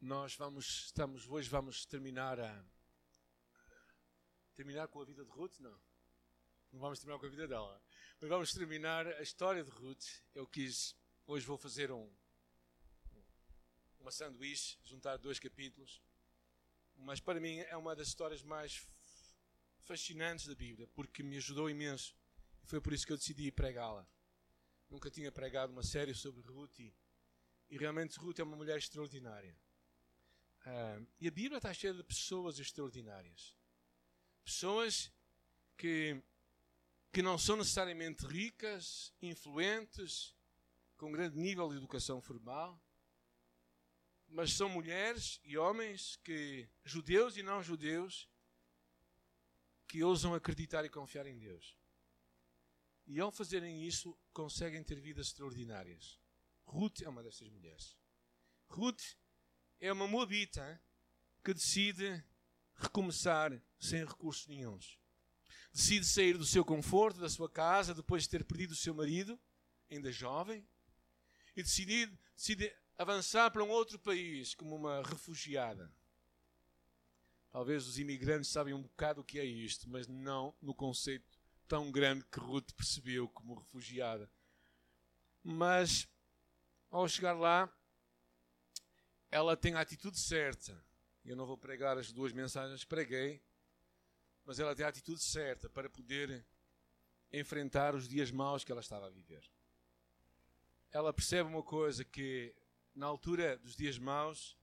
nós vamos, estamos, hoje vamos terminar a. Terminar com a vida de Ruth? Não. Não vamos terminar com a vida dela. Mas vamos terminar a história de Ruth. Eu quis. Hoje vou fazer um. Uma sanduíche, juntar dois capítulos. Mas para mim é uma das histórias mais fascinantes da Bíblia, porque me ajudou imenso. E foi por isso que eu decidi pregá-la. Nunca tinha pregado uma série sobre Ruth e, e realmente Ruth é uma mulher extraordinária. Uh, e a Bíblia está cheia de pessoas extraordinárias. Pessoas que, que não são necessariamente ricas, influentes, com grande nível de educação formal, mas são mulheres e homens que, judeus e não judeus, que ousam acreditar e confiar em Deus. E ao fazerem isso, conseguem ter vidas extraordinárias. Ruth é uma dessas mulheres. Ruth é uma moabita que decide recomeçar sem recursos nenhums. Decide sair do seu conforto, da sua casa, depois de ter perdido o seu marido, ainda jovem, e decide, decide avançar para um outro país como uma refugiada. Talvez os imigrantes sabem um bocado o que é isto, mas não no conceito tão grande que Ruth percebeu como refugiada. Mas, ao chegar lá, ela tem a atitude certa. Eu não vou pregar as duas mensagens, preguei, mas ela tem a atitude certa para poder enfrentar os dias maus que ela estava a viver. Ela percebe uma coisa que na altura dos dias maus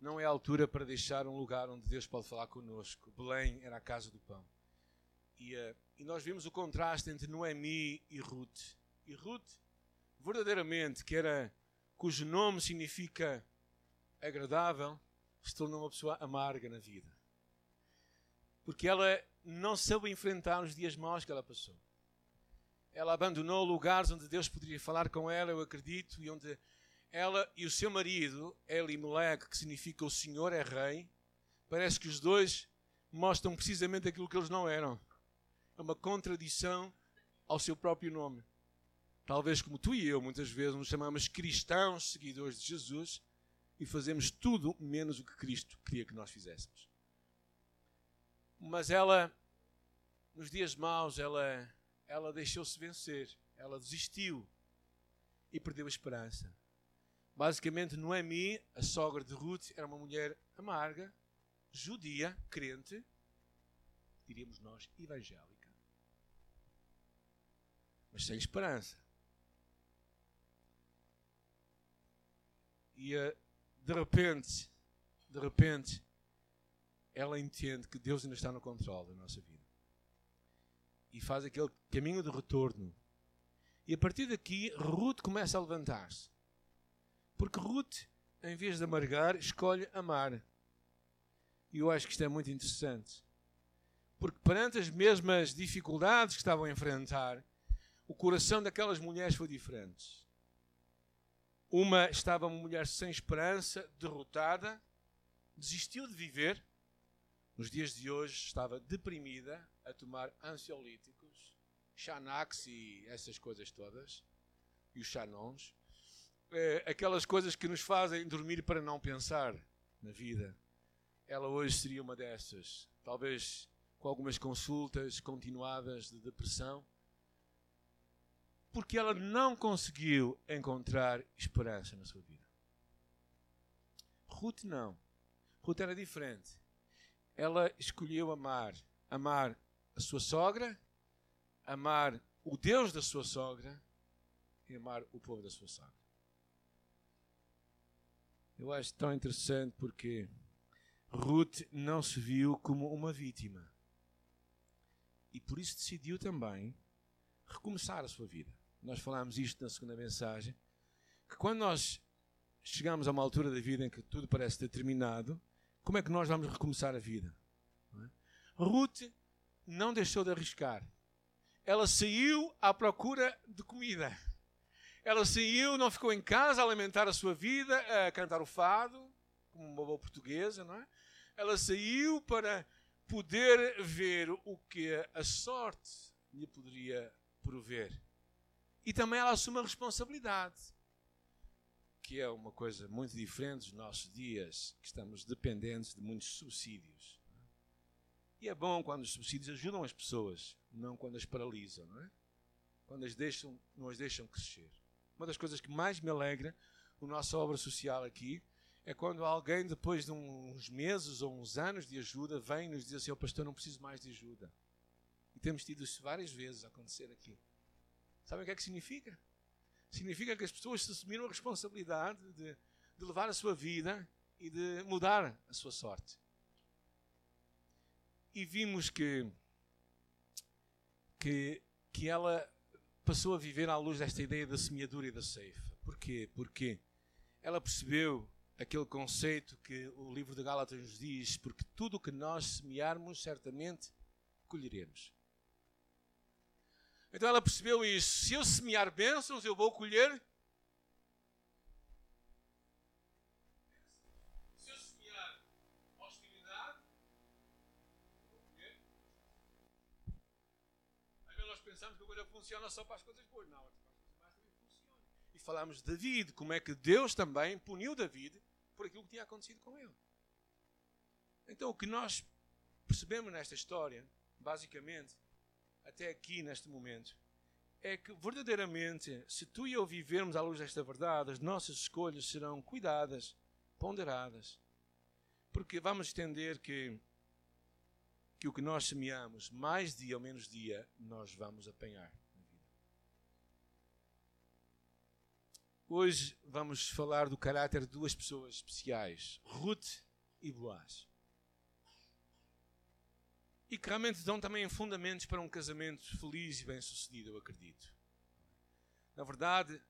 não é a altura para deixar um lugar onde Deus pode falar conosco. Belém era a casa do pão. E, uh, e nós vimos o contraste entre Noemi e Ruth. E Ruth, verdadeiramente, que era cujo nome significa agradável, se tornou uma pessoa amarga na vida. Porque ela não soube enfrentar os dias maus que ela passou. Ela abandonou lugares onde Deus poderia falar com ela, eu acredito, e onde ela e o seu marido, Elimelech, que significa o Senhor é Rei, parece que os dois mostram precisamente aquilo que eles não eram. É uma contradição ao seu próprio nome. Talvez como tu e eu, muitas vezes, nos chamamos cristãos, seguidores de Jesus, e fazemos tudo menos o que Cristo queria que nós fizéssemos. Mas ela, nos dias maus, ela, ela deixou-se vencer, ela desistiu e perdeu a esperança. Basicamente, Noemi, a sogra de Ruth, era uma mulher amarga, judia, crente, diríamos nós, evangélica, mas sem esperança. E uh, de repente, de repente, ela entende que Deus ainda está no controle da nossa vida. E faz aquele caminho de retorno. E a partir daqui, Ruth começa a levantar-se. Porque Ruth, em vez de amargar, escolhe amar. E eu acho que isto é muito interessante. Porque perante as mesmas dificuldades que estavam a enfrentar, o coração daquelas mulheres foi diferente. Uma estava uma mulher sem esperança, derrotada, desistiu de viver. Nos dias de hoje estava deprimida, a tomar ansiolíticos, Xanax e essas coisas todas, e os Xanons. É, aquelas coisas que nos fazem dormir para não pensar na vida. Ela hoje seria uma dessas. Talvez com algumas consultas continuadas de depressão porque ela não conseguiu encontrar esperança na sua vida. Ruth não. Ruth era diferente. Ela escolheu amar. Amar a sua sogra, amar o Deus da sua sogra e amar o povo da sua sogra. Eu acho tão interessante porque Ruth não se viu como uma vítima. E por isso decidiu também recomeçar a sua vida nós falámos isto na segunda mensagem, que quando nós chegamos a uma altura da vida em que tudo parece determinado, como é que nós vamos recomeçar a vida? Não é? Ruth não deixou de arriscar. Ela saiu à procura de comida. Ela saiu, não ficou em casa a alimentar a sua vida, a cantar o fado, como uma boa portuguesa, não é? Ela saiu para poder ver o que a sorte lhe poderia prover. E também ela assume a responsabilidade. que é uma coisa muito diferente dos nossos dias, que estamos dependentes de muitos subsídios. E é bom quando os subsídios ajudam as pessoas, não quando as paralisam, não é? Quando as deixam, não as deixam crescer. Uma das coisas que mais me alegra na nossa obra social aqui é quando alguém, depois de uns meses ou uns anos de ajuda, vem e nos diz assim: oh, pastor, não preciso mais de ajuda. E temos tido isso várias vezes acontecer aqui. Sabem o que é que significa? Significa que as pessoas assumiram a responsabilidade de, de levar a sua vida e de mudar a sua sorte. E vimos que, que, que ela passou a viver à luz desta ideia da semeadura e da ceifa. Porquê? Porque ela percebeu aquele conceito que o livro de Gálatas nos diz, porque tudo o que nós semearmos, certamente colheremos. Então ela percebeu isso. Se eu semear bênçãos, eu vou colher. Se eu semear hostilidade, eu vou colher. Nós pensamos que a coisa funciona só para as coisas boas. Não, funciona. E falámos de David, como é que Deus também puniu David por aquilo que tinha acontecido com ele. Então, o que nós percebemos nesta história, basicamente, até aqui neste momento, é que verdadeiramente, se tu e eu vivermos à luz desta verdade, as nossas escolhas serão cuidadas, ponderadas. Porque vamos entender que, que o que nós semeamos, mais dia ou menos dia, nós vamos apanhar. Hoje vamos falar do caráter de duas pessoas especiais, Ruth e Boaz. E que realmente dão também fundamentos para um casamento feliz e bem-sucedido, eu acredito. Na verdade,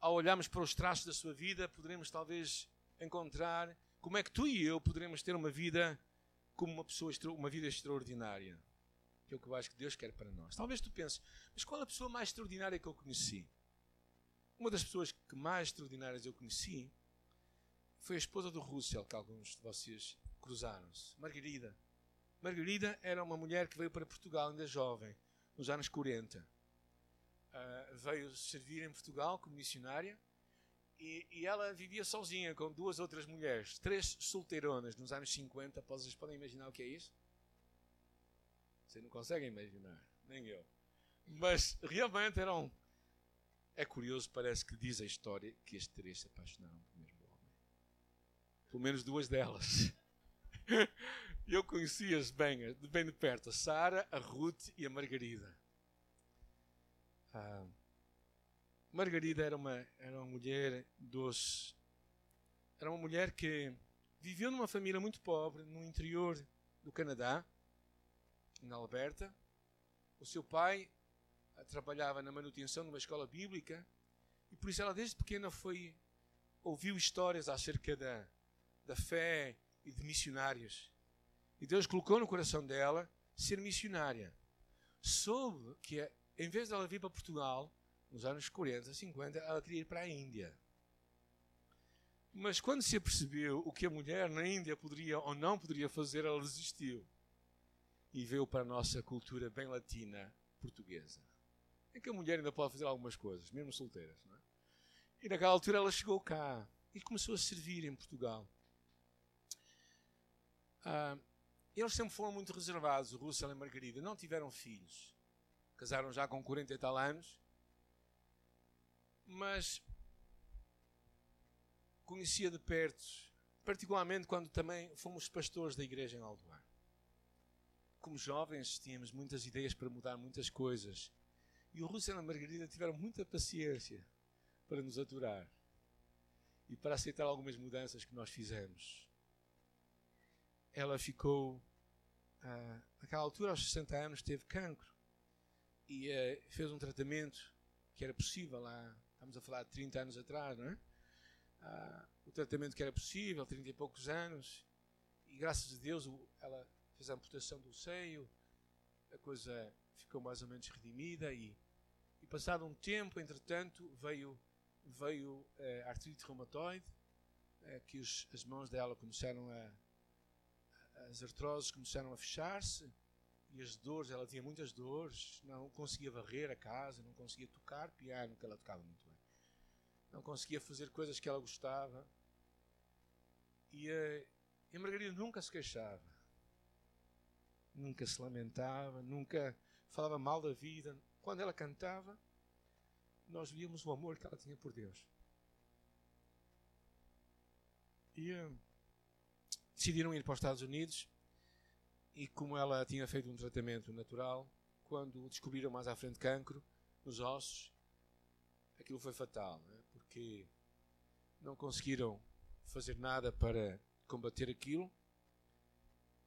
ao olharmos para os traços da sua vida, poderemos talvez encontrar como é que tu e eu poderemos ter uma vida como uma pessoa, uma vida extraordinária. Que é o que eu acho que Deus quer para nós. Talvez tu penses, mas qual é a pessoa mais extraordinária que eu conheci? Uma das pessoas que mais extraordinárias eu conheci foi a esposa do Russell, que alguns de vocês cruzaram-se, Margarida. Margarida era uma mulher que veio para Portugal ainda jovem, nos anos 40. Uh, ah, veio servir em Portugal como missionária e, e, ela vivia sozinha com duas outras mulheres, três solteironas nos anos 50. Vocês podem imaginar o que é isso? Vocês não conseguem imaginar, nem eu. Mas realmente eram é curioso, parece que diz a história que as três se apaixonaram pelo mesmo homem. Pelo menos duas delas. Eu conhecia-as bem, bem de perto, a Sara, a Ruth e a Margarida. Ah, Margarida era uma, era uma mulher doce. Era uma mulher que viveu numa família muito pobre, no interior do Canadá, na Alberta. O seu pai trabalhava na manutenção de uma escola bíblica e por isso ela desde pequena foi ouviu histórias acerca da, da fé e de missionários. E Deus colocou no coração dela ser missionária. Soube que em vez de ela vir para Portugal, nos anos 40, 50, ela queria ir para a Índia. Mas quando se apercebeu o que a mulher na Índia poderia ou não poderia fazer, ela desistiu. E veio para a nossa cultura bem latina portuguesa em que a mulher ainda pode fazer algumas coisas, mesmo solteiras. Não é? E naquela altura ela chegou cá e começou a servir em Portugal. Ah, eles sempre foram muito reservados, o Russell e a Margarida. Não tiveram filhos. Casaram já com 40 e tal anos. Mas conhecia de perto, particularmente quando também fomos pastores da igreja em Aldoar. Como jovens, tínhamos muitas ideias para mudar muitas coisas e o Russell e a Margarida tiveram muita paciência para nos aturar e para aceitar algumas mudanças que nós fizemos. Ela ficou, ah, naquela altura, aos 60 anos, teve cancro e ah, fez um tratamento que era possível lá, estamos a falar de 30 anos atrás, não é? Ah, o tratamento que era possível, 30 e poucos anos, e graças a Deus ela fez a amputação do seio, a coisa ficou mais ou menos redimida e e passado um tempo, entretanto, veio, veio eh, a artrite reumatoide, que os, as mãos dela começaram a. as artroses começaram a fechar-se e as dores, ela tinha muitas dores, não conseguia varrer a casa, não conseguia tocar piano, que ela tocava muito bem. não conseguia fazer coisas que ela gostava. E a, e a Margarida nunca se queixava, nunca se lamentava, nunca falava mal da vida. Quando ela cantava, nós víamos o amor que ela tinha por Deus. E uh, decidiram ir para os Estados Unidos. E como ela tinha feito um tratamento natural, quando descobriram mais à frente cancro nos ossos, aquilo foi fatal, né? porque não conseguiram fazer nada para combater aquilo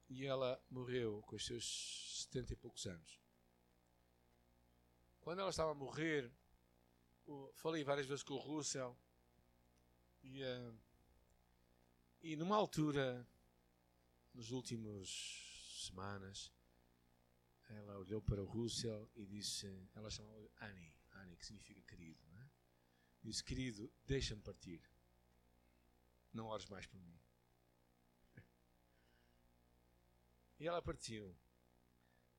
e ela morreu com os seus setenta e poucos anos. Quando ela estava a morrer, falei várias vezes com o Russell e, uh, e numa altura, nos últimos semanas, ela olhou para o Russell e disse, ela chamou Annie, Annie que significa querido, não é? Disse, querido, deixa-me partir. Não ores mais por mim. E ela partiu.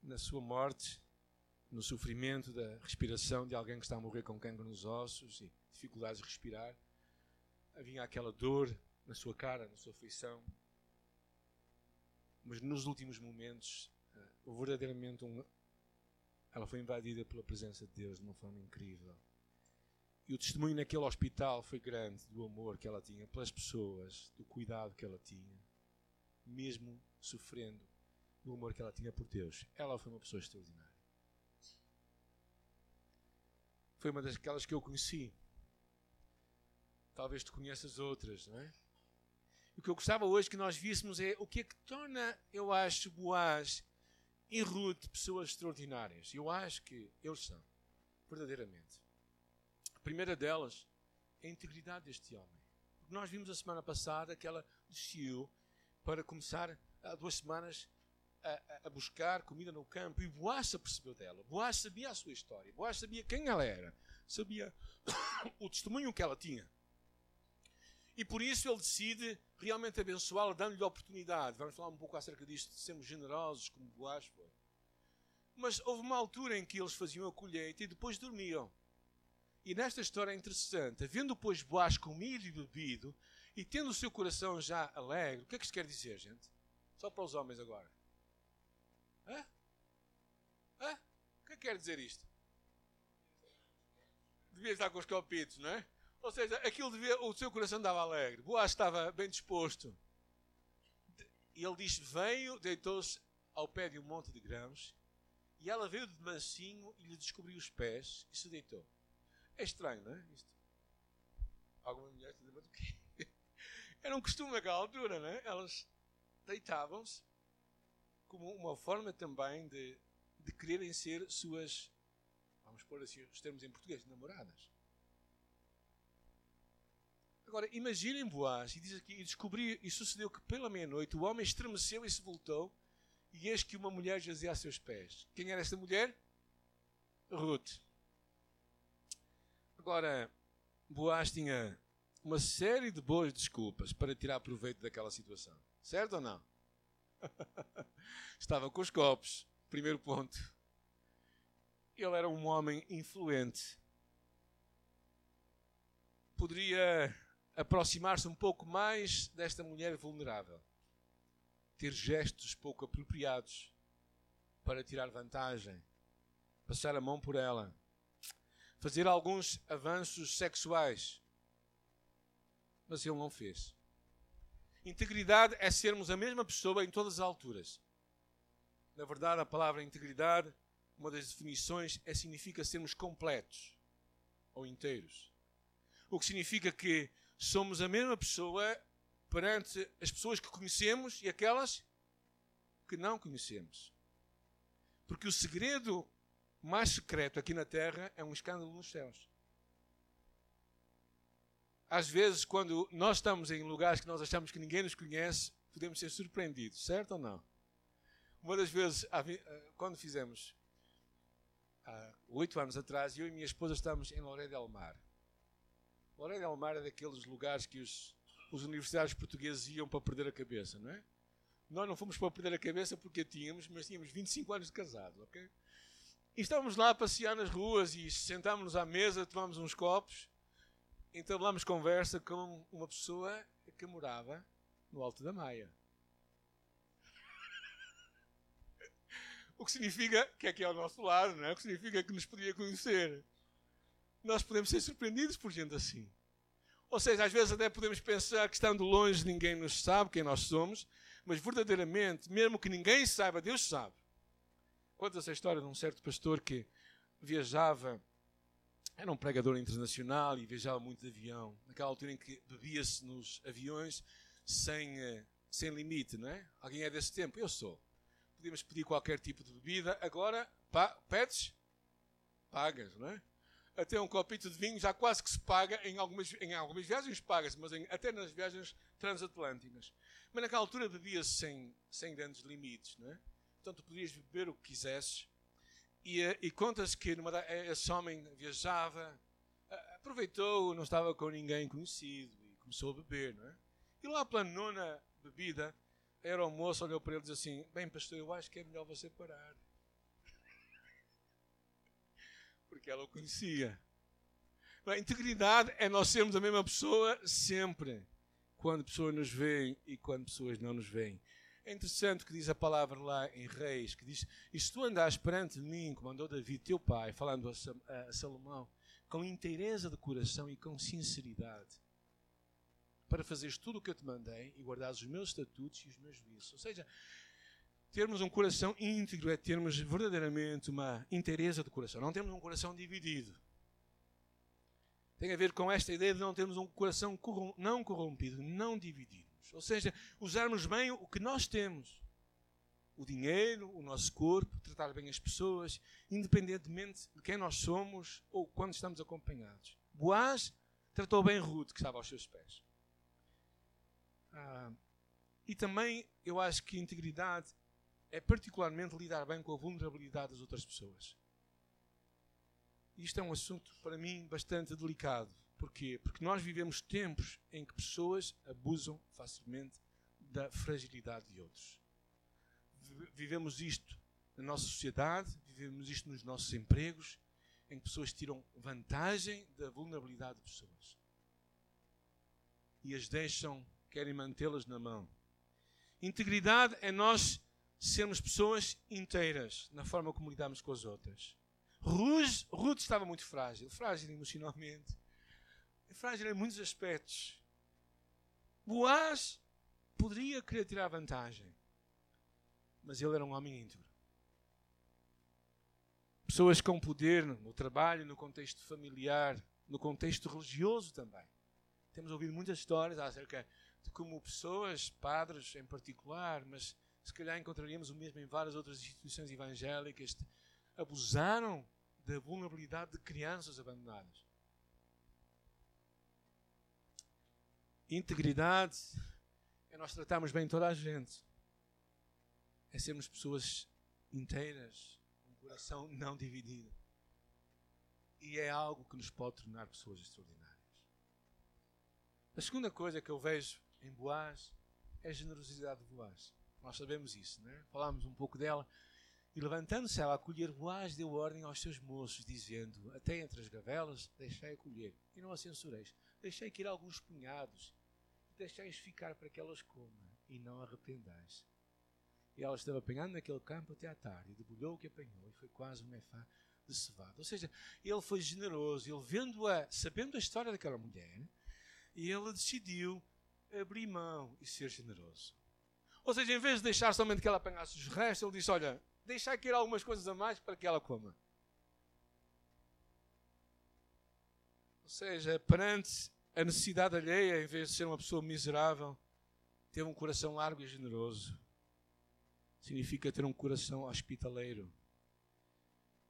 Na sua morte, no sofrimento da respiração de alguém que está a morrer com cancro nos ossos e dificuldades de respirar. Havia aquela dor na sua cara, na sua feição. Mas nos últimos momentos, uh, verdadeiramente um, ela foi invadida pela presença de Deus de uma forma incrível. E o testemunho naquele hospital foi grande do amor que ela tinha pelas pessoas, do cuidado que ela tinha, mesmo sofrendo, do amor que ela tinha por Deus. Ela foi uma pessoa extraordinária foi uma daquelas que eu conheci. Talvez tu conheças outras, não é? O que eu gostava hoje que nós víssemos é o que é que torna, eu acho, Boaz e Ruth pessoas extraordinárias. Eu acho que eles são, verdadeiramente. A primeira delas é a integridade deste homem. Nós vimos a semana passada que ela desceu para começar há duas semanas a, a, buscar comida no campo e Boaz se apercebeu dela. Boaz sabia a sua história. Boaz sabia quem ela era. Sabia o testemunho que ela tinha. E por isso ele decide realmente abençoá-la, dando-lhe a oportunidade. Vamos falar um pouco acerca disto, de sermos generosos, como Boaz foi. Mas houve uma altura em que eles faziam a colheita e depois dormiam. E nesta história é interessante, havendo pois Boaz comido e bebido, e tendo o seu coração já alegre, o que é que isto quer dizer, gente? Só para os homens agora. Hã? Hã? O que quer dizer isto? Devia estar com os copitos, não é? Ou seja, aquilo devia, o seu coração andava alegre. Boaz estava bem disposto. E ele diz: Veio, deitou-se ao pé de um monte de grãos, e ela veio de mansinho e lhe descobriu os pés e se deitou. É estranho, não é? Isto. Algumas mulheres dizem: Mas o quê? Era um costume naquela altura, não é? Elas deitavam-se como uma forma também de, de quererem ser suas, vamos pôr assim os termos em português, namoradas. Agora, imaginem Boaz, e diz aqui, e descobri, e sucedeu que pela meia-noite o homem estremeceu e se voltou, e eis que uma mulher jazia a seus pés. Quem era esta mulher? Ruth. Agora, Boaz tinha uma série de boas desculpas para tirar proveito daquela situação. Certo ou não? Estava com os copos. Primeiro ponto. Ele era um homem influente. Poderia aproximar-se um pouco mais desta mulher vulnerável. Ter gestos pouco apropriados para tirar vantagem. Passar a mão por ela. Fazer alguns avanços sexuais. Mas ele não fez. Integridade é sermos a mesma pessoa em todas as alturas. Na verdade, a palavra integridade, uma das definições, é, significa sermos completos ou inteiros. O que significa que somos a mesma pessoa perante as pessoas que conhecemos e aquelas que não conhecemos. Porque o segredo mais secreto aqui na terra é um escândalo nos céus às vezes, quando nós estamos em lugares que nós achamos que ninguém nos conhece, podemos ser surpreendidos, certo ou não? Uma das vezes, eh, quando fizemos, há oito anos atrás, eu e minha esposa estávamos em Loré del Mar. Loré del Mar é daqueles lugares que os, os universitários portugueses iam para perder a cabeça, não é? Nós não fomos para perder a cabeça porque a tínhamos, mas tínhamos 25 anos de casado, ok? E estávamos lá a passear nas ruas e sentámos-nos à mesa, tomámos uns copos entablamos conversa com uma pessoa que morava no Alto da Maia. O que significa que é aqui ao nosso lado, não é? O que significa que nos podia conhecer. Nós podemos ser surpreendidos por gente assim. Ou seja, às vezes até podemos pensar que estando longe ninguém nos sabe quem nós somos, mas verdadeiramente, mesmo que ninguém saiba, Deus sabe. Conta-se a história de um certo pastor que viajava, era um pregador internacional e viajava muito de avião. Naquela altura em que bebia-se nos aviões sem, eh, sem limite, não é? Alguém é desse tempo? Eu sou. Podíamos pedir qualquer tipo de bebida, agora pa pedes, pagas, não é? Até um copito de vinho já quase que se paga em algumas, em algumas viagens, paga-se, mas em, até nas viagens transatlânticas. Mas naquela altura bebia-se sem, sem grandes limites, não é? Portanto, podias beber o que quisesses. E, eh, e conta-se que numa, eh, esse homem viajava, aproveitou, não estava com ninguém conhecido e começou a beber, não é? E lá pela nona bebida, era o moço, olhou para ele e disse assim: Bem, pastor, eu acho que é melhor você parar. Porque ela o conhecia. A integridade é nós sermos a mesma pessoa sempre quando pessoas nos veem e quando pessoas não nos veem. É interessante que diz a palavra lá em Reis, que diz, e se tu andares perante mim, como andou David, teu pai, falando a Salomão, com inteireza de coração e com sinceridade, para fazeres tudo o que eu te mandei e guardares os meus estatutos e os meus juízos. Ou seja, termos um coração íntegro é termos verdadeiramente uma inteireza de coração. Não temos um coração dividido tem a ver com esta ideia de não termos um coração não corrompido, não dividido. Ou seja, usarmos bem o que nós temos. O dinheiro, o nosso corpo, tratar bem as pessoas, independentemente de quem nós somos ou quando estamos acompanhados. Boaz tratou bem Ruth, que estava aos seus pés. Ah, e também eu acho que integridade é particularmente lidar bem com a vulnerabilidade das outras pessoas. Isto é um assunto, para mim, bastante delicado. Porquê? Porque nós vivemos tempos em que pessoas abusam facilmente da fragilidade de outros. Vivemos isto na nossa sociedade, vivemos isto nos nossos empregos, em que pessoas tiram vantagem da vulnerabilidade de pessoas e as deixam, querem mantê-las na mão. Integridade é nós sermos pessoas inteiras na forma como lidamos com as outras. Ruth, Ruth estava muito frágil, frágil emocionalmente, frágil em muitos aspectos. Boaz poderia querer tirar vantagem, mas ele era um homem íntegro. Pessoas com poder no trabalho, no contexto familiar, no contexto religioso também. Temos ouvido muitas histórias acerca de como pessoas, padres em particular, mas se calhar encontraríamos o mesmo em várias outras instituições evangélicas, abusaram da vulnerabilidade de crianças abandonadas. Integridade é nós tratarmos bem toda a gente. É sermos pessoas inteiras, com um coração não dividido. E é algo que nos pode tornar pessoas extraordinárias. A segunda coisa que eu vejo em Boaz é a generosidade de Boaz. Nós sabemos isso, né? falámos um pouco dela e levantando-se ela a colher boaz, deu ordem aos seus moços, dizendo: Até entre as gavelas deixei a colher, e não a censureis. Deixei que ir alguns punhados, e deixei-os ficar para que elas comam, e não arrependais. E ela estava apanhando naquele campo até à tarde, e debulhou o que apanhou, e foi quase um mefá de cevada. Ou seja, ele foi generoso, ele vendo-a, sabendo a história daquela mulher, e ele decidiu abrir mão e ser generoso. Ou seja, em vez de deixar somente que ela apanhasse os restos, ele disse: Olha, deixar aqui algumas coisas a mais para que ela coma. Ou seja, perante a necessidade alheia, em vez de ser uma pessoa miserável, ter um coração largo e generoso. Significa ter um coração hospitaleiro.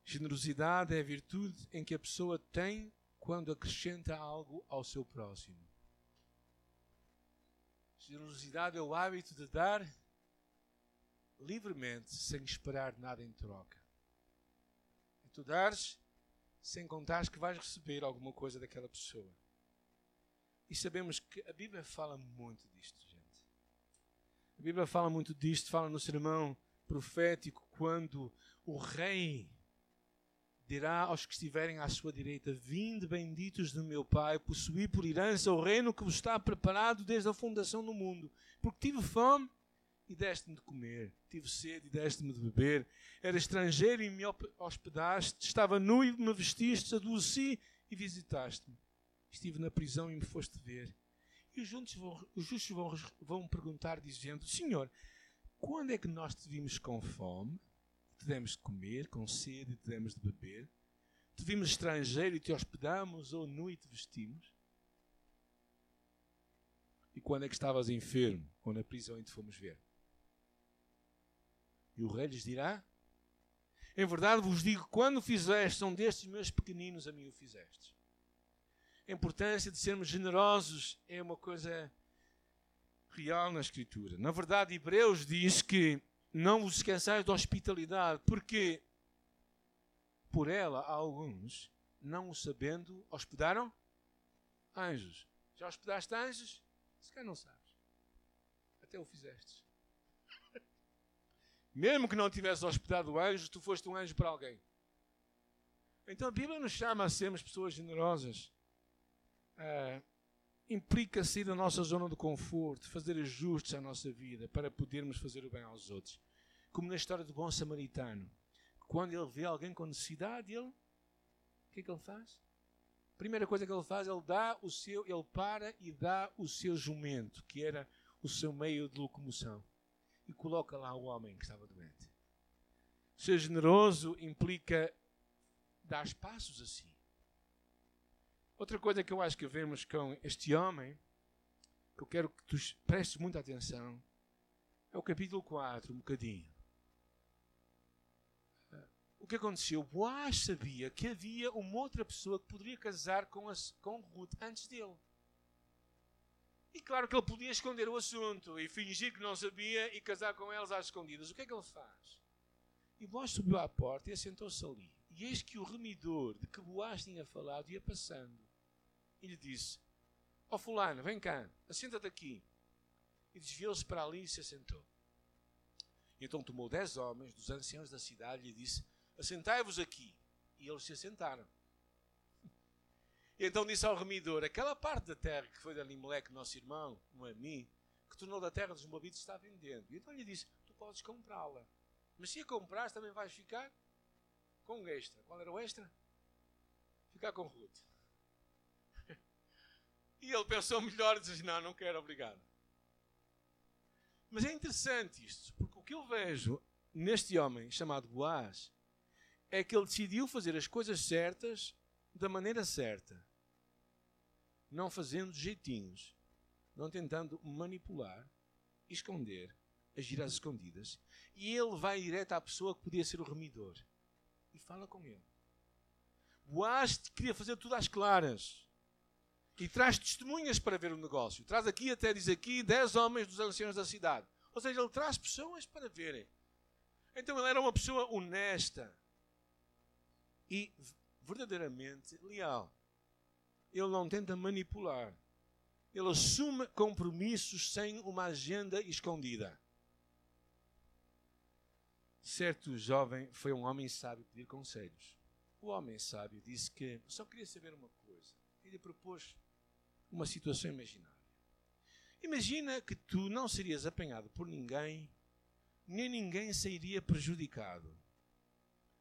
Generosidade é a virtude em que a pessoa tem quando acrescenta algo ao seu próximo. Generosidade é o hábito de dar livremente, sem esperar nada em troca. E tu dares sem contar que vais receber alguma coisa daquela pessoa. E sabemos que a Bíblia fala muito disto, gente. A Bíblia fala muito disto, fala no sermão profético quando o rei dirá aos que estiverem à sua direita: Vinde, benditos do meu Pai, possuí por herança o reino que vos está preparado desde a fundação do mundo. Porque tive fome e deste-me de comer, tive sede e deste-me de beber, era estrangeiro e me hospedaste, estava nu e me vestiste, adoeci e visitaste-me. Estive na prisão e me foste ver. E os justos vão, os justos vão, vão perguntar, dizendo: Senhor, quando é que nós te vimos com fome? Te demos de comer, com sede e te demos de beber? Te vimos estrangeiro e te hospedamos, ou nu e te vestimos? E quando é que estavas enfermo, ou na prisão e te fomos ver? E o rei lhes dirá: Em verdade vos digo, quando fizeste um destes meus pequeninos, a mim o fizeste. A importância de sermos generosos é uma coisa real na Escritura. Na verdade, Hebreus diz que não vos esqueçais da hospitalidade, porque por ela alguns, não o sabendo, hospedaram anjos. Já hospedaste anjos? Se calhar não sabes. Até o fizeste. Mesmo que não tivesse hospedado anjos, tu foste um anjo para alguém. Então a Bíblia nos chama a sermos pessoas generosas. Uh, implica sair da nossa zona de conforto, fazer ajustes à nossa vida para podermos fazer o bem aos outros. Como na história do bom samaritano. Quando ele vê alguém com necessidade, ele. O que é que ele faz? A primeira coisa que ele faz, ele dá o seu, ele para e dá o seu jumento, que era o seu meio de locomoção, e coloca lá o homem que estava doente. Ser generoso implica dar passos assim. Outra coisa que eu acho que vemos com este homem, que eu quero que tu prestes muita atenção, é o capítulo 4, um bocadinho. O que aconteceu? Boaz sabia que havia uma outra pessoa que poderia casar com, a, com Ruth antes dele. E claro que ele podia esconder o assunto e fingir que não sabia e casar com elas às escondidas. O que é que ele faz? E Boaz subiu à porta e assentou-se ali. E eis que o remidor de que Boaz tinha falado ia passando e lhe disse: Ó oh, Fulano, vem cá, assenta-te aqui. E desviou-se para ali e se assentou. E então tomou dez homens dos anciãos da cidade e lhe disse: Assentai-vos aqui. E eles se assentaram. E então disse ao remidor: Aquela parte da terra que foi de Alimeleque, nosso irmão, Moami, que tornou da terra dos Moabitos, está vendendo. E então lhe disse: Tu podes comprá-la. Mas se a comprares, também vais ficar com um extra. Qual era o extra? Ficar com Ruth. E ele pensou melhor e disse: Não, não quero, obrigado. Mas é interessante isto, porque o que eu vejo neste homem chamado Boaz é que ele decidiu fazer as coisas certas da maneira certa, não fazendo jeitinhos, não tentando manipular, esconder, agir às escondidas. E ele vai direto à pessoa que podia ser o remidor e fala com ele. Boaz queria fazer tudo às claras e traz testemunhas para ver o negócio. Traz aqui, até diz aqui, dez homens dos anciãos da cidade. Ou seja, ele traz pessoas para verem. Então ele era uma pessoa honesta e verdadeiramente leal. Ele não tenta manipular. Ele assume compromissos sem uma agenda escondida. Certo jovem foi um homem sábio pedir conselhos. O homem sábio disse que só queria saber uma coisa. Ele propôs uma situação imaginária. Imagina que tu não serias apanhado por ninguém, nem ninguém sairia prejudicado.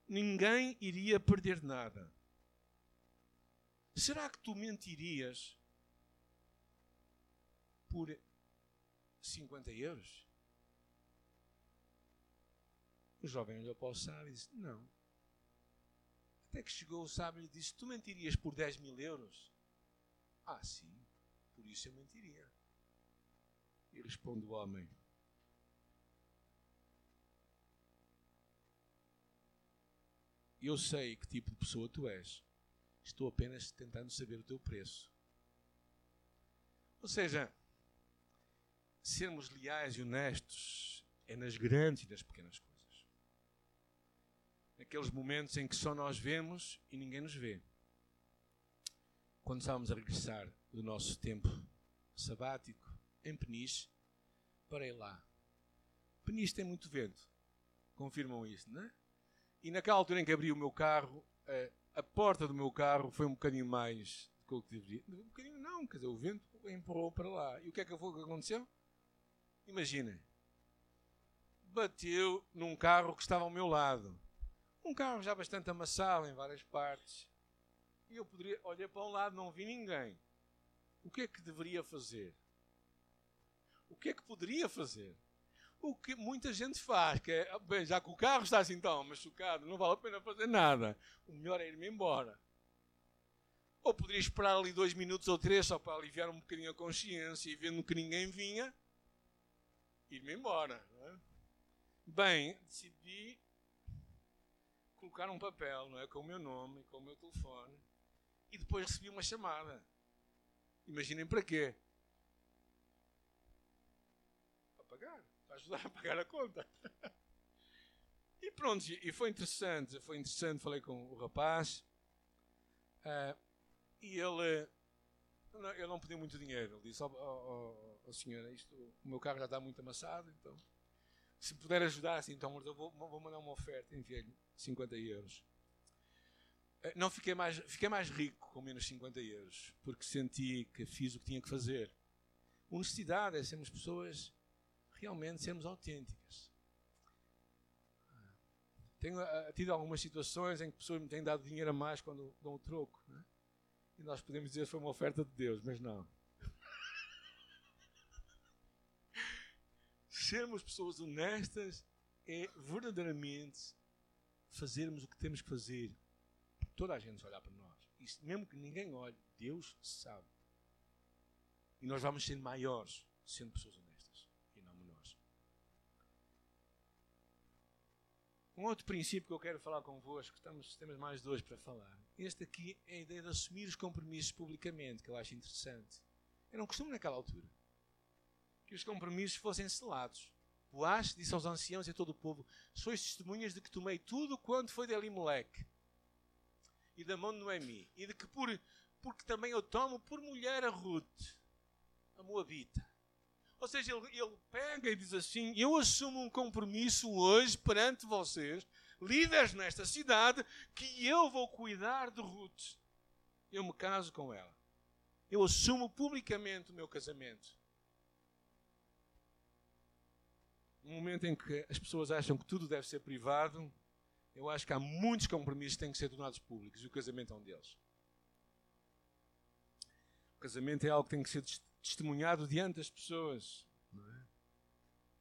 Ninguém iria perder nada. Será que tu mentirias por 50 euros? O jovem olhou para o sábio e disse: Não. Até que chegou o sábio e disse: Tu mentirias por 10 mil euros? Ah, sim, por isso eu mentiria. E responde o homem: Eu sei que tipo de pessoa tu és. Estou apenas tentando saber o teu preço. Ou seja, sermos leais e honestos é nas grandes e nas pequenas coisas. Naqueles momentos em que só nós vemos e ninguém nos vê quando estávamos a regressar do nosso tempo sabático em Peniche, parei lá. Peniche tem muito vento. Confirmam isso, não é? E naquela altura em que abri o meu carro, a porta do meu carro foi um bocadinho mais do que deveria. Um bocadinho não, quer dizer, o vento empurrou para lá. E o que é que foi que aconteceu? Imaginem. Bateu num carro que estava ao meu lado. Um carro já bastante amassado em várias partes. E eu poderia, olhei para um lado, não vi ninguém. O que é que deveria fazer? O que é que poderia fazer? O que muita gente faz, que é, bem, já que o carro está assim tão machucado, não vale a pena fazer nada. O melhor é ir-me embora. Ou poderia esperar ali dois minutos ou três só para aliviar um bocadinho a consciência e vendo que ninguém vinha, ir-me embora. É? Bem, decidi colocar um papel não é, com o meu nome, com o meu telefone e depois recebi uma chamada. Imaginem para quê? Para pagar, para ajudar a pagar a conta. E pronto, e foi interessante, foi interessante, falei com o rapaz. Uh, e ele, não, ele não pediu muito dinheiro. Ele disse: Ó oh, oh, oh, senhora, isto, o meu carro já está muito amassado, então se puder ajudar, assim, então eu vou, vou mandar uma oferta, enviei-lhe 50 euros. Eh, não fiquei mais, fiquei mais rico com menos 50 euros, porque senti que fiz o que tinha que fazer. Honestidade é sermos pessoas, realmente sermos autênticas. Tenho uh, tido algumas situações em que pessoas me têm dado dinheiro a mais quando dão o troco. Né? E nós podemos dizer que foi uma oferta de Deus, mas não. Sermos pessoas honestas é verdadeiramente fazermos o que temos que fazer toda a gente olhar para nós. E mesmo que ninguém olhe, Deus sabe. E nós vamos ser maiores sendo pessoas honestas e não menores. Um outro princípio que eu quero falar convosco, estamos, temos mais dois para falar. Este aqui é a ideia de assumir os compromissos publicamente, que eu acho interessante. Eu não costumo naquela altura que os compromissos fossem selados. Boaz disse aos anciãos e a todo o povo: Sois testemunhas de que tomei tudo quanto foi de Elimelec e da mão de Noemi, e de que por, porque também eu tomo por mulher a Ruth, a Moabita. Ou seja, ele, ele pega e diz assim: Eu assumo um compromisso hoje perante vocês, líderes nesta cidade, que eu vou cuidar de Ruth. Eu me caso com ela. Eu assumo publicamente o meu casamento. No momento em que as pessoas acham que tudo deve ser privado, eu acho que há muitos compromissos que têm que ser tornados públicos e o casamento é um deles. O casamento é algo que tem que ser testemunhado diante das pessoas. É?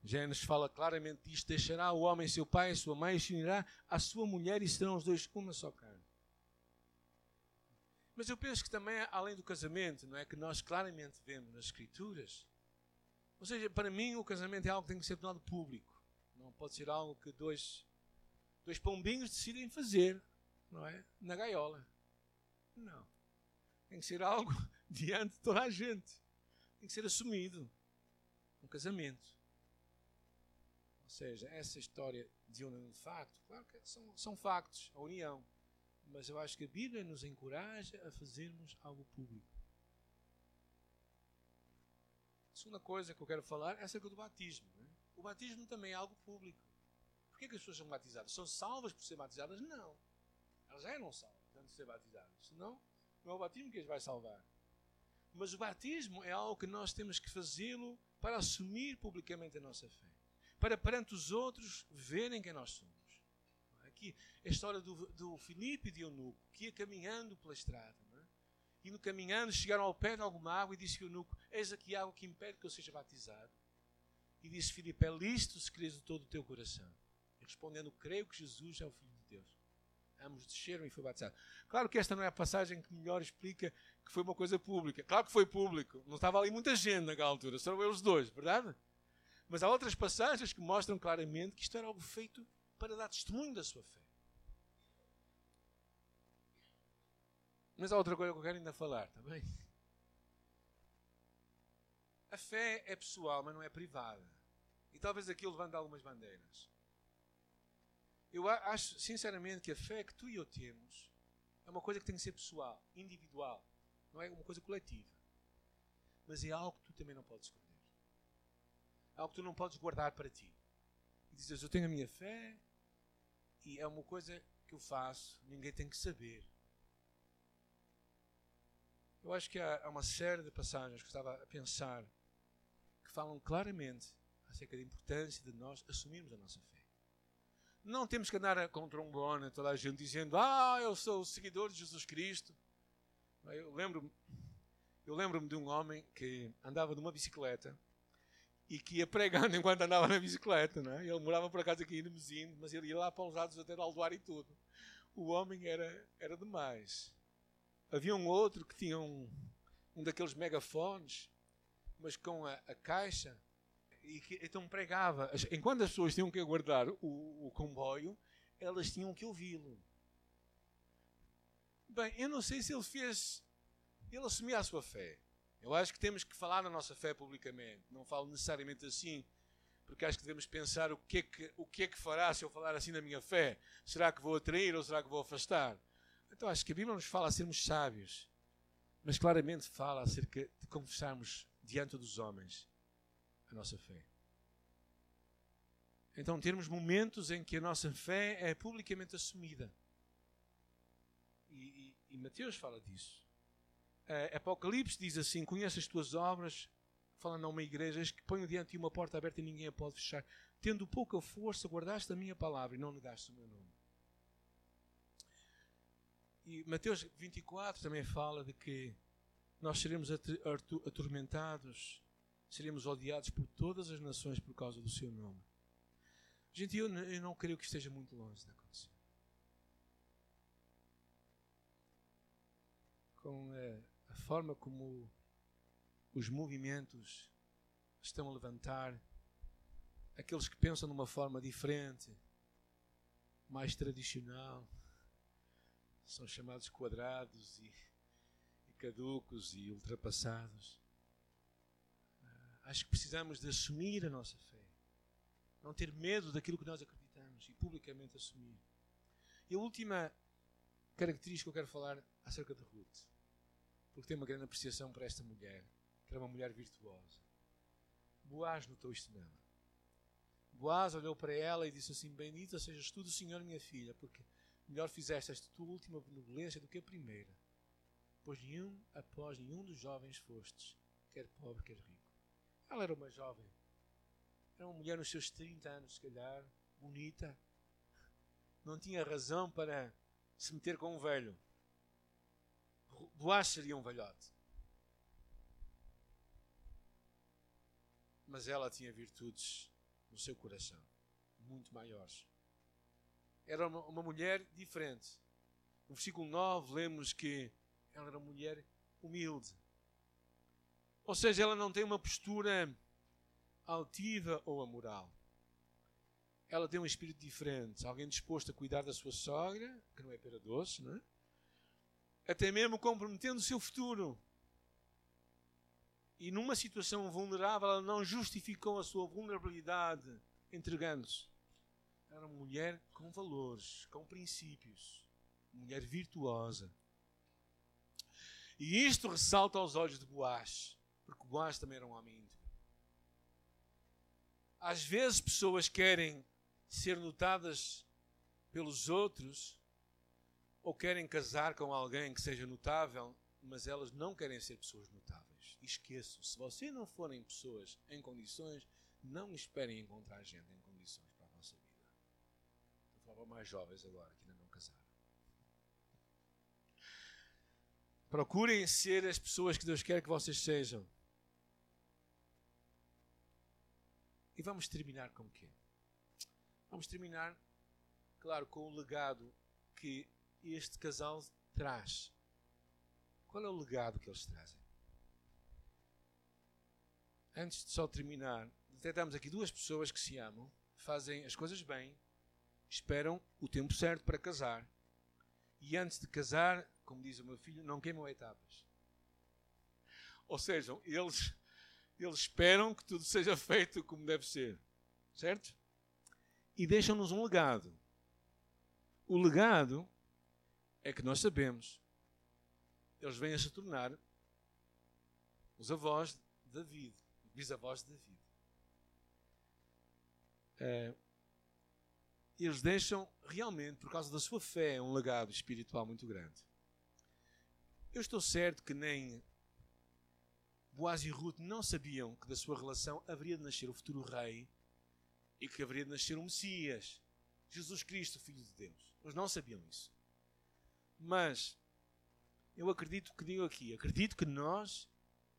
Gênesis fala claramente disto: deixará o homem seu pai e sua mãe e se unirá à sua mulher e serão os dois uma só carne. Mas eu penso que também, além do casamento, não é que nós claramente vemos nas Escrituras. Ou seja, para mim, o casamento é algo que tem que ser tornado público. Não pode ser algo que dois dois pombinhos decidem fazer, não é? Na gaiola. Não. Tem que ser algo diante de toda a gente. Tem que ser assumido. Um casamento. Ou seja, essa história de união de facto, claro que são, são factos, a união. Mas eu acho que a Bíblia nos encoraja a fazermos algo público. A segunda coisa que eu quero falar é acerca do batismo. É? O batismo também é algo público. Porquê que as pessoas são batizadas? São salvas por ser batizadas? Não. Elas já eram salvas antes de ser batizadas. Senão, não é o batismo que as vai salvar. Mas o batismo é algo que nós temos que fazê-lo para assumir publicamente a nossa fé. Para perante os outros verem quem nós somos. Aqui, a história do, do Filipe de Eunuco, que ia caminhando pela estrada. É? E no caminhando chegaram ao pé de alguma água e disse Eunuco, eis aqui água que impede que eu seja batizado. E disse Filipe, é lícito se queres de todo o teu coração respondendo: Creio que Jesus é o Filho de Deus. Ambos desceram e foi batizado. Claro que esta não é a passagem que melhor explica que foi uma coisa pública. Claro que foi público. Não estava ali muita gente naquela altura, só eles dois, verdade? Mas há outras passagens que mostram claramente que isto era algo feito para dar testemunho da sua fé. Mas há outra coisa que eu quero ainda falar, está bem? A fé é pessoal, mas não é privada. E talvez aqui levante algumas bandeiras. Eu acho, sinceramente, que a fé que tu e eu temos é uma coisa que tem que ser pessoal, individual. Não é uma coisa coletiva. Mas é algo que tu também não podes esconder. É algo que tu não podes guardar para ti. E dizes, eu tenho a minha fé e é uma coisa que eu faço, ninguém tem que saber. Eu acho que há uma série de passagens que eu estava a pensar que falam claramente acerca da importância de nós assumirmos a nossa fé. Não temos que andar com trombone, toda a gente dizendo: Ah, eu sou seguidor de Jesus Cristo. Eu lembro-me eu lembro de um homem que andava numa bicicleta e que ia pregando enquanto andava na bicicleta. Não é? Ele morava por acaso aqui em Nemesim, mas ele ia lá para os lados até de Aldoar e tudo. O homem era, era demais. Havia um outro que tinha um, um daqueles megafones, mas com a, a caixa e que, então pregava. Enquanto as pessoas tinham que aguardar o, o comboio, elas tinham que ouvi-lo. Bem, eu não sei se ele fez. Ele assumia a sua fé. Eu acho que temos que falar da nossa fé publicamente. Não falo necessariamente assim, porque acho que devemos pensar o que é que, o que, é que fará se eu falar assim da minha fé. Será que vou atrair ou será que vou afastar? Então acho que a Bíblia nos fala a sermos sábios, mas claramente fala acerca de confessarmos diante dos homens a nossa fé. Então, termos momentos em que a nossa fé é publicamente assumida. E, e, e Mateus fala disso. Uh, Apocalipse diz assim: Conhece as tuas obras, falando a uma igreja, que ponho diante de uma porta aberta e ninguém a pode fechar. Tendo pouca força, guardaste a minha palavra e não negaste o meu nome. E Mateus 24 também fala de que nós seremos atormentados seremos odiados por todas as nações por causa do seu nome. Gente, eu, eu não creio que esteja muito longe de acontecer. Com a, a forma como os movimentos estão a levantar, aqueles que pensam de uma forma diferente, mais tradicional, são chamados quadrados e, e caducos e ultrapassados. Acho que precisamos de assumir a nossa fé. Não ter medo daquilo que nós acreditamos e publicamente assumir. E a última característica que eu quero falar acerca de Ruth, porque tenho uma grande apreciação para esta mulher, que era uma mulher virtuosa. Boaz notou isto nela. Boaz olhou para ela e disse assim: Bendita sejas tu Senhor, minha filha, porque melhor fizeste esta tua última benevolência do que a primeira, pois nenhum após nenhum dos jovens fostes, quer pobre, quer rico. Ela era uma jovem. Era uma mulher nos seus 30 anos, se calhar, bonita. Não tinha razão para se meter com um velho. Boaz seria um velhote. Mas ela tinha virtudes no seu coração, muito maiores. Era uma, uma mulher diferente. No versículo 9 lemos que ela era uma mulher humilde. Ou seja, ela não tem uma postura altiva ou amoral. Ela tem um espírito diferente. Alguém disposto a cuidar da sua sogra, que não é pera doce, não é? Até mesmo comprometendo o seu futuro. E numa situação vulnerável, ela não justificou a sua vulnerabilidade entregando-se. Era uma mulher com valores, com princípios. Mulher virtuosa. E isto ressalta aos olhos de Boaz porque Boaz também era um homem íntegro. Às vezes, pessoas querem ser notadas pelos outros ou querem casar com alguém que seja notável, mas elas não querem ser pessoas notáveis. Esqueçam, se vocês não forem pessoas em condições, não esperem encontrar gente em condições para a vossa vida. Estou falar mais jovens agora que ainda não casaram. Procurem ser as pessoas que Deus quer que vocês sejam. E vamos terminar com o quê? Vamos terminar, claro, com o legado que este casal traz. Qual é o legado que eles trazem? Antes de só terminar, detectamos aqui duas pessoas que se amam, fazem as coisas bem, esperam o tempo certo para casar e antes de casar, como diz o meu filho, não queimam etapas. Ou seja, eles eles esperam que tudo seja feito como deve ser. Certo? E deixam-nos um legado. O legado é que nós sabemos. Eles vêm a se tornar os avós de David, bisavós de David. É, eles deixam realmente, por causa da sua fé, um legado espiritual muito grande. Eu estou certo que nem Boaz e Ruth não sabiam que da sua relação haveria de nascer o futuro rei e que haveria de nascer o Messias, Jesus Cristo, Filho de Deus. Eles não sabiam isso. Mas eu acredito que digo aqui, acredito que nós,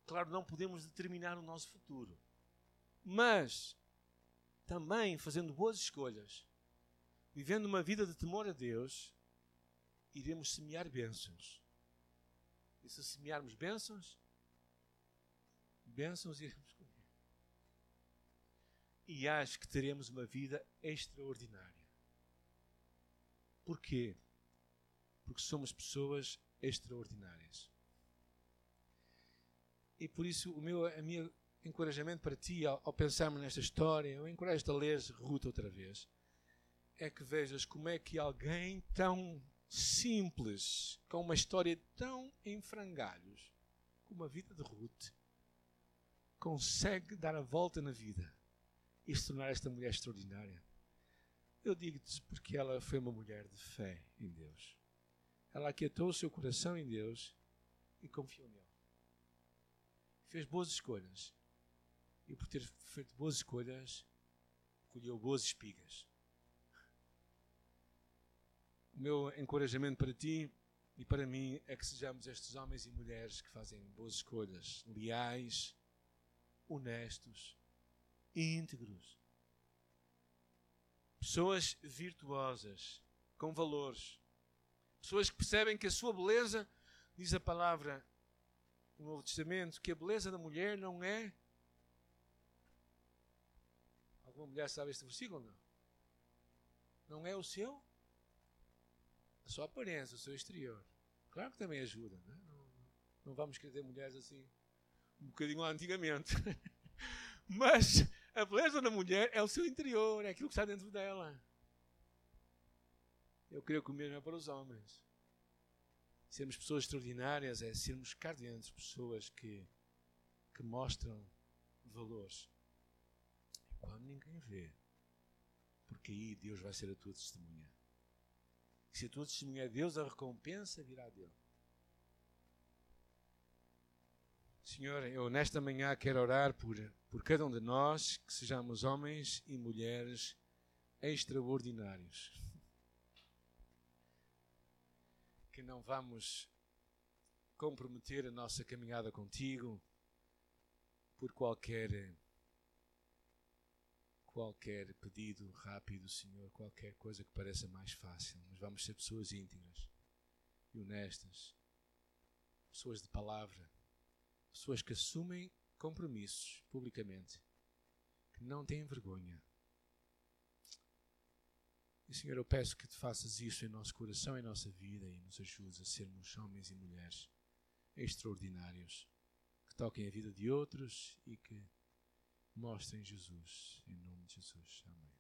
claro, não podemos determinar o nosso futuro. Mas também fazendo boas escolhas, vivendo uma vida de temor a Deus, iremos semear bênçãos. E se semearmos bênçãos, bênçãos iremos colher. E acho que teremos uma vida extraordinária. Porquê? Porque somos pessoas extraordinárias. E por isso o meu, a minha encorajamento para ti, ao, ao pensarmos nesta história, eu encorajo-te a ler Ruth outra vez, é que vejas como é que alguém tão simples, com uma história tão em frangalhos, como a vida de Ruth, consegue dar a volta na vida e se tornar esta mulher extraordinária. Eu digo-te porque ela foi uma mulher de fé em Deus. Ela aquietou o seu coração em Deus e confiou nele. Fez boas escolhas e por ter feito boas escolhas, colheu boas espigas. O meu encorajamento para ti e para mim é que sejamos estes homens e mulheres que fazem boas escolhas, leais, honestos, íntegros. Pessoas virtuosas, com valores. Pessoas que percebem que a sua beleza, diz a palavra no Novo Testamento, que a beleza da mulher não é Alguma mulher sabe este versículo não? Não é o seu? A sua aparência, o seu exterior. Claro que também ajuda, não, é? não, vamos querer mulheres assim, um bocadinho antigamente. Mas a beleza da mulher é o seu interior, é aquilo que está dentro dela. Eu creio que o mesmo é para os homens. Sermos pessoas extraordinárias é sermos cá dentro pessoas que, que mostram valores quando ninguém vê. Porque aí Deus vai ser a tua testemunha. E se a tua testemunha é Deus, a recompensa virá dele. Senhor, eu nesta manhã quero orar por, por cada um de nós, que sejamos homens e mulheres extraordinários. Que não vamos comprometer a nossa caminhada contigo por qualquer qualquer pedido rápido, Senhor, qualquer coisa que pareça mais fácil, mas vamos ser pessoas íntegras e honestas, pessoas de palavra, pessoas que assumem compromissos publicamente, que não têm vergonha. E Senhor, eu peço que tu faças isso em nosso coração, em nossa vida e nos ajudes a sermos homens e mulheres extraordinários, que toquem a vida de outros e que mostrem Jesus. Em nome de Jesus. Amém.